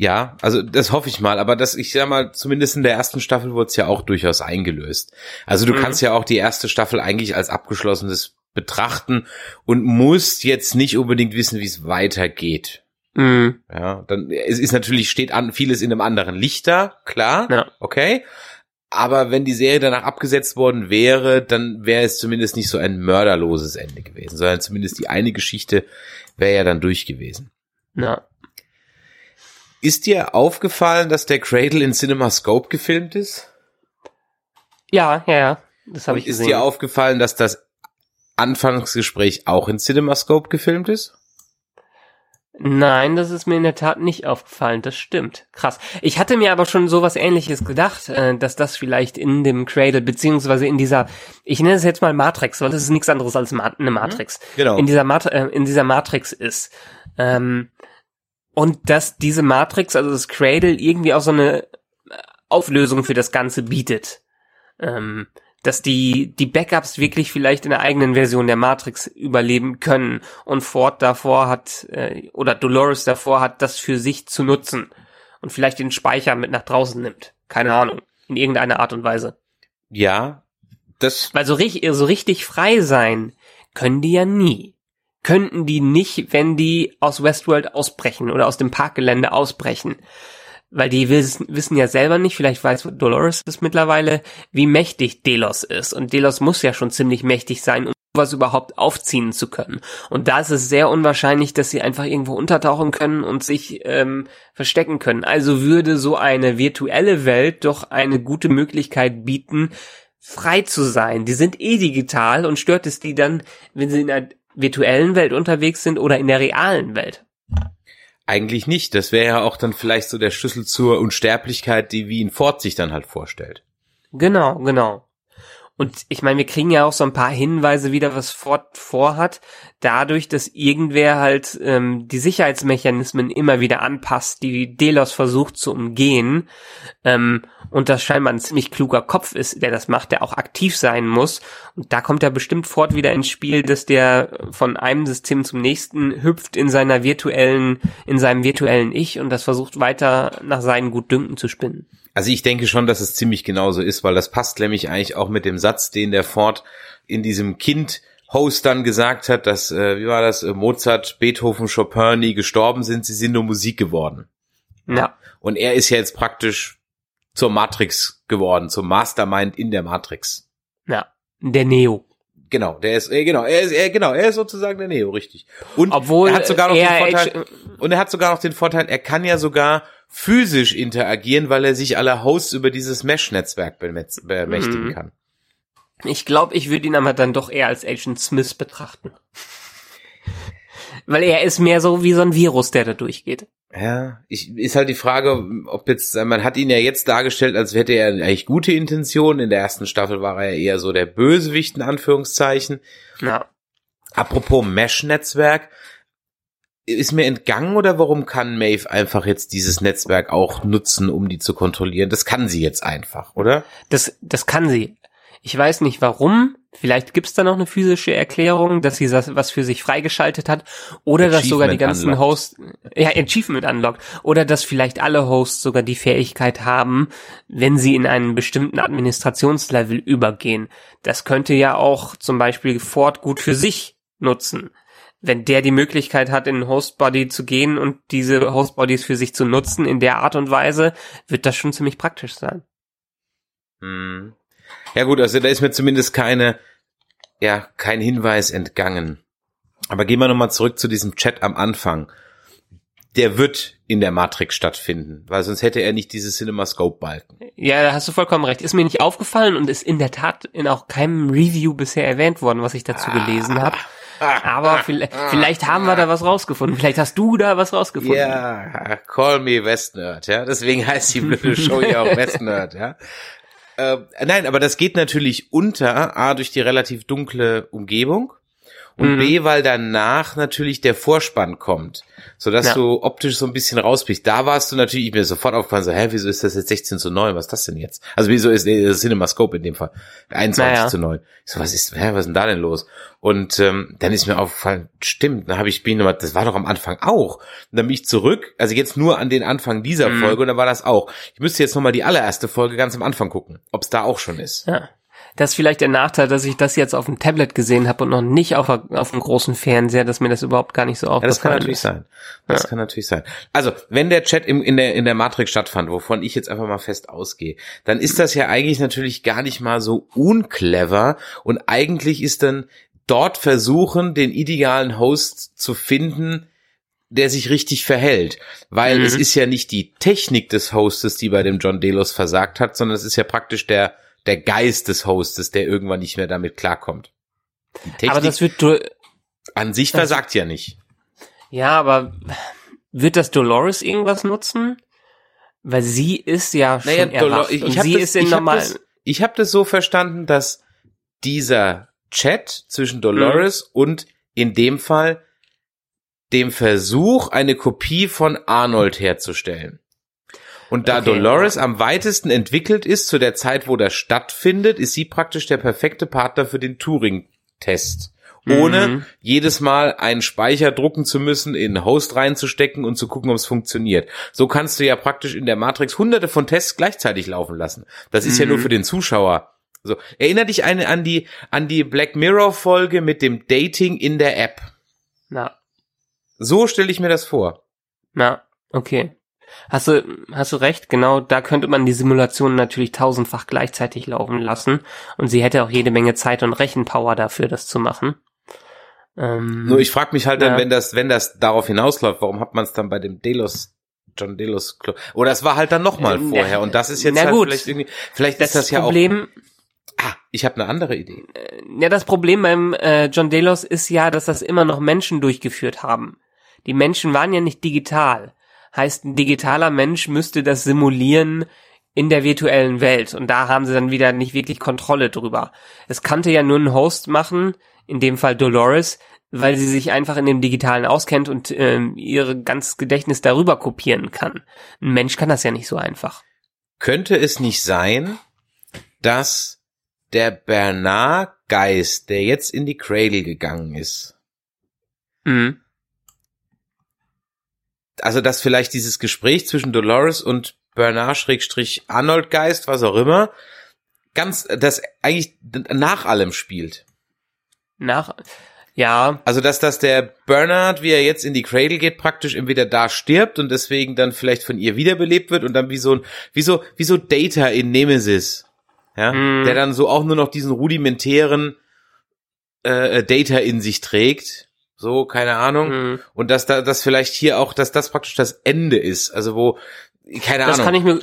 Ja, also das hoffe ich mal, aber das, ich sag mal, zumindest in der ersten Staffel wurde es ja auch durchaus eingelöst. Also du Mhm. kannst ja auch die erste Staffel eigentlich als abgeschlossenes betrachten und musst jetzt nicht unbedingt wissen, wie es weitergeht. Mhm. Ja, dann es ist natürlich steht an vieles in einem anderen Licht da, klar, Ja. okay. Aber wenn die Serie danach abgesetzt worden wäre, dann wäre es zumindest nicht so ein mörderloses Ende gewesen, sondern zumindest die eine Geschichte wäre ja dann durch gewesen. Ja. Ist dir aufgefallen, dass der Cradle in CinemaScope gefilmt ist? Ja, ja, ja. Das habe ich ist gesehen. dir aufgefallen, dass das Anfangsgespräch auch in CinemaScope gefilmt ist? Nein, das ist mir in der Tat nicht aufgefallen. Das stimmt. Krass. Ich hatte mir aber schon sowas ähnliches gedacht, äh, dass das vielleicht in dem Cradle, beziehungsweise in dieser, ich nenne es jetzt mal Matrix, weil das ist nichts anderes als eine Matrix. Genau. In dieser, Mat äh, in dieser Matrix ist. Ähm, und dass diese Matrix, also das Cradle, irgendwie auch so eine Auflösung für das Ganze bietet. Ähm, dass die, die Backups wirklich vielleicht in der eigenen Version der Matrix überleben können und Ford davor hat, äh, oder Dolores davor hat, das für sich zu nutzen und vielleicht den Speicher mit nach draußen nimmt. Keine Ahnung. In irgendeiner Art und Weise. Ja, das Weil so, richtig so richtig frei sein können die ja nie. Könnten die nicht, wenn die aus Westworld ausbrechen oder aus dem Parkgelände ausbrechen. Weil die wissen, ja selber nicht, vielleicht weiß Dolores das mittlerweile, wie mächtig Delos ist. Und Delos muss ja schon ziemlich mächtig sein, um was überhaupt aufziehen zu können. Und da ist es sehr unwahrscheinlich, dass sie einfach irgendwo untertauchen können und sich ähm, verstecken können. Also würde so eine virtuelle Welt doch eine gute Möglichkeit bieten, frei zu sein. Die sind eh digital und stört es die dann, wenn sie in virtuellen Welt unterwegs sind oder in der realen Welt? Eigentlich nicht. Das wäre ja auch dann vielleicht so der Schlüssel zur Unsterblichkeit, die Wien Ford sich dann halt vorstellt. Genau, genau. Und ich meine, wir kriegen ja auch so ein paar Hinweise wieder, was Ford vorhat, dadurch, dass irgendwer halt ähm, die Sicherheitsmechanismen immer wieder anpasst, die Delos versucht zu umgehen. Ähm, und das scheinbar ein ziemlich kluger Kopf ist, der das macht, der auch aktiv sein muss. Und da kommt ja bestimmt Ford wieder ins Spiel, dass der von einem System zum nächsten hüpft in seiner virtuellen, in seinem virtuellen Ich und das versucht weiter nach seinen Gutdünken zu spinnen. Also ich denke schon, dass es ziemlich genauso ist, weil das passt nämlich eigentlich auch mit dem Satz, den der Ford in diesem Kind Host dann gesagt hat, dass, äh, wie war das, äh, Mozart, Beethoven, Chopin nie gestorben sind, sie sind nur Musik geworden. Ja. Und er ist ja jetzt praktisch zur Matrix geworden, zum Mastermind in der Matrix. Ja. Der Neo. Genau, der ist, äh, genau, er ist, er, genau, er ist sozusagen der Neo, richtig. Und Obwohl er hat sogar noch den Vorteil, und er hat sogar noch den Vorteil, er kann ja sogar physisch interagieren, weil er sich alle Hosts über dieses Mesh-Netzwerk bemächtigen Mhm. kann. Ich glaube, ich würde ihn aber dann doch eher als Agent Smith betrachten. Weil er ist mehr so wie so ein Virus, der da durchgeht. Ja, ich, ist halt die Frage, ob jetzt, man hat ihn ja jetzt dargestellt, als hätte er eigentlich gute Intentionen. In der ersten Staffel war er ja eher so der Bösewicht, in Anführungszeichen. Ja. Apropos Mesh-Netzwerk, ist mir entgangen oder warum kann Maeve einfach jetzt dieses Netzwerk auch nutzen, um die zu kontrollieren? Das kann sie jetzt einfach, oder? Das, das kann sie. Ich weiß nicht warum. Vielleicht gibt's da noch eine physische Erklärung, dass sie das was für sich freigeschaltet hat. Oder dass sogar die ganzen unlocked. Hosts, ja, Achievement unlocked. Oder dass vielleicht alle Hosts sogar die Fähigkeit haben, wenn sie in einen bestimmten Administrationslevel übergehen. Das könnte ja auch zum Beispiel Ford gut für sich nutzen. Wenn der die Möglichkeit hat, in einen Hostbody zu gehen und diese Hostbodies für sich zu nutzen in der Art und Weise, wird das schon ziemlich praktisch sein. Hm. Ja gut, also da ist mir zumindest keine, ja, kein Hinweis entgangen. Aber gehen wir nochmal zurück zu diesem Chat am Anfang. Der wird in der Matrix stattfinden, weil sonst hätte er nicht diese CinemaScope-Balken. Ja, da hast du vollkommen recht. Ist mir nicht aufgefallen und ist in der Tat in auch keinem Review bisher erwähnt worden, was ich dazu gelesen habe. Aber vielleicht, haben wir da was rausgefunden. Vielleicht hast du da was rausgefunden. Ja, call me Westnerd, ja. Deswegen heißt die blöde Show ja auch Westnerd, ja. Äh, nein, aber das geht natürlich unter, A, durch die relativ dunkle Umgebung und Mhm. B, weil danach natürlich der Vorspann kommt, sodass Ja. du optisch so ein bisschen rausbrichst. Da warst du natürlich, ich bin sofort aufgefallen, so, hä, wieso ist das jetzt 16 zu 9? Was ist das denn jetzt? Also wieso ist äh, das CinemaScope in dem Fall 21 Naja. zu 9? Ich so, was ist, hä, was ist denn da denn los? Und ähm, dann ist mir aufgefallen, stimmt, dann habe ich bin nochmal, das war doch am Anfang auch. Und dann bin ich zurück, also jetzt nur an den Anfang dieser Mhm. Folge und dann war das auch. Ich müsste jetzt nochmal die allererste Folge ganz am Anfang gucken, ob es da auch schon ist. Ja. Das ist vielleicht der Nachteil, dass ich das jetzt auf dem Tablet gesehen habe und noch nicht auf, auf dem großen Fernseher, dass mir das überhaupt gar nicht so Ja, aufgefallen das kann natürlich ist. sein. Das kann natürlich sein. Also, wenn der Chat im, in, der, in der Matrix stattfand, wovon ich jetzt einfach mal fest ausgehe, dann ist das ja eigentlich natürlich gar nicht mal so unclever und eigentlich ist dann dort versuchen, den idealen Host zu finden, der sich richtig verhält. Weil Mhm. es ist ja nicht die Technik des Hostes, die bei dem John Delos versagt hat, sondern es ist ja praktisch der, der Geist des Hostes, der irgendwann nicht mehr damit klarkommt. Die Technik Aber das wird, du- an sich versagt ja nicht. ja, aber wird das Dolores irgendwas nutzen? Weil sie ist ja schon Naja, erwacht ich, ich habe sie das, ist in das, ich hab das so verstanden, dass dieser Chat zwischen Dolores Mhm. und in dem Fall dem Versuch, eine Kopie von Arnold herzustellen. Und da Okay, Dolores am weitesten entwickelt ist zu der Zeit, wo das stattfindet, ist sie praktisch der perfekte Partner für den Turing-Test. Ohne Mhm. jedes Mal einen Speicher drucken zu müssen, in einen Host reinzustecken und zu gucken, ob es funktioniert. So kannst du ja praktisch in der Matrix hunderte von Tests gleichzeitig laufen lassen. Das ist ja Mhm. nur für den Zuschauer. So, erinner dich eine, an die, an die Black Mirror Folge mit dem Dating in der App. Na, So stelle ich mir das vor. na, okay. Hast du, hast du recht, genau, da könnte man die Simulation natürlich tausendfach gleichzeitig laufen lassen und sie hätte auch jede Menge Zeit und Rechenpower dafür, das zu machen. Ähm, Nur ich frage mich halt dann, Ja. wenn das, wenn das darauf hinausläuft, warum hat man es dann bei dem Delos, John Delos Club? Oder es war halt dann nochmal Ähm, vorher und das ist jetzt halt gut. vielleicht irgendwie, vielleicht das ist das ja Problem, auch. Ah, ich habe eine andere Idee. Ja, das Problem beim äh, John Delos ist ja, dass das immer noch Menschen durchgeführt haben. Die Menschen waren ja nicht digital. Heißt, ein digitaler Mensch müsste das simulieren in der virtuellen Welt. Und da haben sie dann wieder nicht wirklich Kontrolle drüber. Es kannte ja nur ein Host machen, in dem Fall Dolores, weil sie sich einfach in dem Digitalen auskennt und ähm, ihre ganzes Gedächtnis darüber kopieren kann. Ein Mensch kann das ja nicht so einfach. Könnte es nicht sein, dass der Bernard-Geist, der jetzt in die Cradle gegangen ist, Mhm. Also dass vielleicht dieses Gespräch zwischen Dolores und Bernard-Arnold Geist, was auch immer, ganz, das eigentlich nach allem spielt. Nach, ja, Also dass, dass der Bernard, wie er jetzt in die Cradle geht, praktisch entweder da stirbt und deswegen dann vielleicht von ihr wiederbelebt wird und dann wie so ein, wie so, wie so Data in Nemesis. Ja, Mhm. der dann so auch nur noch diesen rudimentären äh, Data in sich trägt. So, keine Ahnung. Mhm. Und dass da, dass vielleicht hier auch, dass das praktisch das Ende ist. Also wo, keine Das Ahnung. kann ich mir,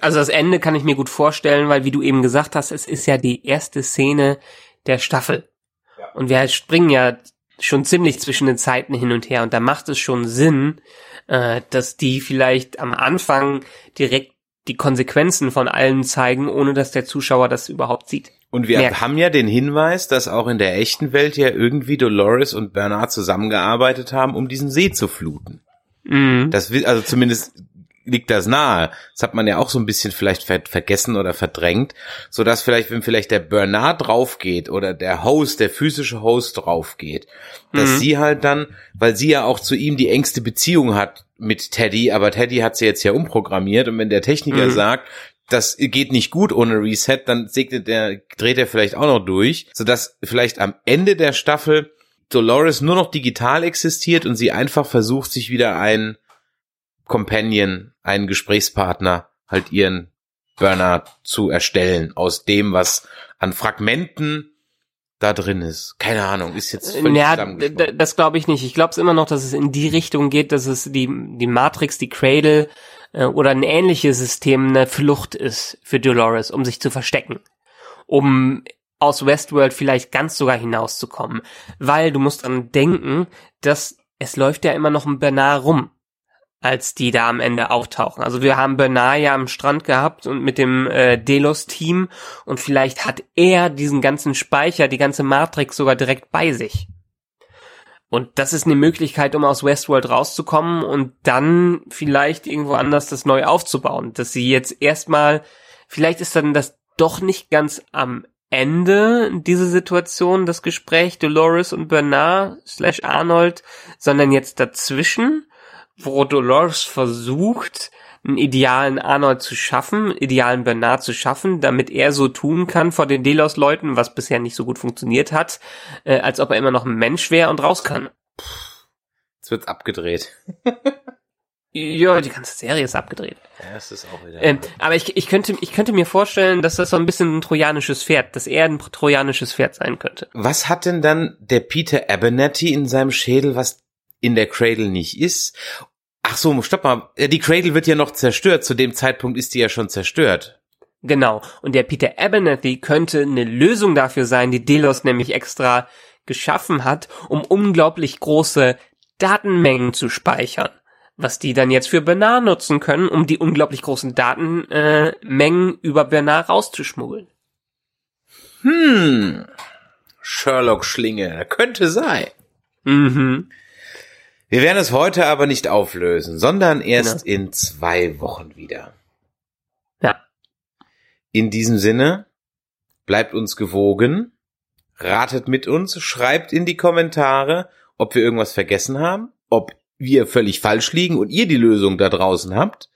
also das Ende kann ich mir gut vorstellen, weil wie du eben gesagt hast, es ist ja die erste Szene der Staffel. Und wir springen ja schon ziemlich zwischen den Zeiten hin und her und da macht es schon Sinn, äh, dass die vielleicht am Anfang direkt die Konsequenzen von allem zeigen, ohne dass der Zuschauer das überhaupt sieht. Und wir merken. haben ja den Hinweis, dass auch in der echten Welt ja irgendwie Dolores und Bernard zusammengearbeitet haben, um diesen See zu fluten. Mhm. Das also zumindest liegt das nahe. Das hat man ja auch so ein bisschen vielleicht ver vergessen oder verdrängt, so dass vielleicht, wenn vielleicht der Bernard draufgeht oder der Host, der physische Host draufgeht, dass Mhm. sie halt dann, weil sie ja auch zu ihm die engste Beziehung hat mit Teddy, aber Teddy hat sie jetzt ja umprogrammiert und wenn der Techniker Mhm. sagt, das geht nicht gut ohne Reset, dann segnet der, dreht er vielleicht auch noch durch, sodass vielleicht am Ende der Staffel Dolores nur noch digital existiert und sie einfach versucht, sich wieder ein Companion, einen Gesprächspartner, halt ihren Bernard zu erstellen aus dem, was an Fragmenten da drin ist. Keine Ahnung, ist jetzt völlig Ja, zusammengesponnen. d- das glaube ich nicht. Ich glaube es immer noch, dass es in die Richtung geht, dass es die, die Matrix, die Cradle äh, oder ein ähnliches System eine Flucht ist für Dolores, um sich zu verstecken. Um aus Westworld vielleicht ganz sogar hinauszukommen. Weil du musst dran denken, dass es läuft ja immer noch ein Bernard rum, als die da am Ende auftauchen. Also wir haben Bernard ja am Strand gehabt und mit dem äh, Delos-Team und vielleicht hat er diesen ganzen Speicher, die ganze Matrix sogar direkt bei sich. Und das ist eine Möglichkeit, um aus Westworld rauszukommen und dann vielleicht irgendwo anders das neu aufzubauen. Dass sie jetzt erstmal, vielleicht ist dann das doch nicht ganz am Ende diese Situation, das Gespräch Dolores und Bernard slash Arnold, sondern jetzt dazwischen, wo Dolores versucht, einen idealen Arnold zu schaffen, einen idealen Bernard zu schaffen, damit er so tun kann vor den Delos-Leuten, was bisher nicht so gut funktioniert hat, äh, als ob er immer noch ein Mensch wäre und raus kann. Jetzt wird's abgedreht. Ja, die ganze Serie ist abgedreht. Ja, das ist auch wieder. Ähm, aber ich, ich, könnte, ich könnte mir vorstellen, dass das so ein bisschen ein trojanisches Pferd, dass er ein trojanisches Pferd sein könnte. was hat denn dann der Peter Abernathy in seinem Schädel, was in der Cradle nicht ist? Ach so, stopp mal. Die Cradle wird ja noch zerstört. Zu dem Zeitpunkt ist die ja schon zerstört. Genau. Und der Peter Abernathy könnte eine Lösung dafür sein, die Delos nämlich extra geschaffen hat, um unglaublich große Datenmengen zu speichern. Was die dann jetzt für Bernard nutzen können, um die unglaublich großen Datenmengen äh, über Bernard rauszuschmuggeln. Hm. Sherlock Schlinge. Könnte sein. Mhm. Wir werden es heute aber nicht auflösen, sondern erst Genau. in zwei Wochen wieder. Ja. In diesem Sinne, bleibt uns gewogen, ratet mit uns, schreibt in die Kommentare, ob wir irgendwas vergessen haben, ob wir völlig falsch liegen und ihr die Lösung da draußen habt.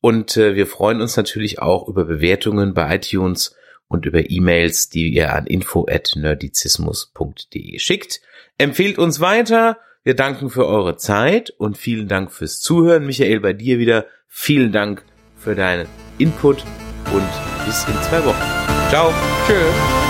Und äh, wir freuen uns natürlich auch über Bewertungen bei iTunes und über E-Mails, die ihr an info@nerdizismus.de schickt. Empfehlt uns weiter. Wir danken für eure Zeit und vielen Dank fürs Zuhören. Michael, bei dir wieder vielen Dank für deinen Input und bis in zwei Wochen. Ciao. Tschüss.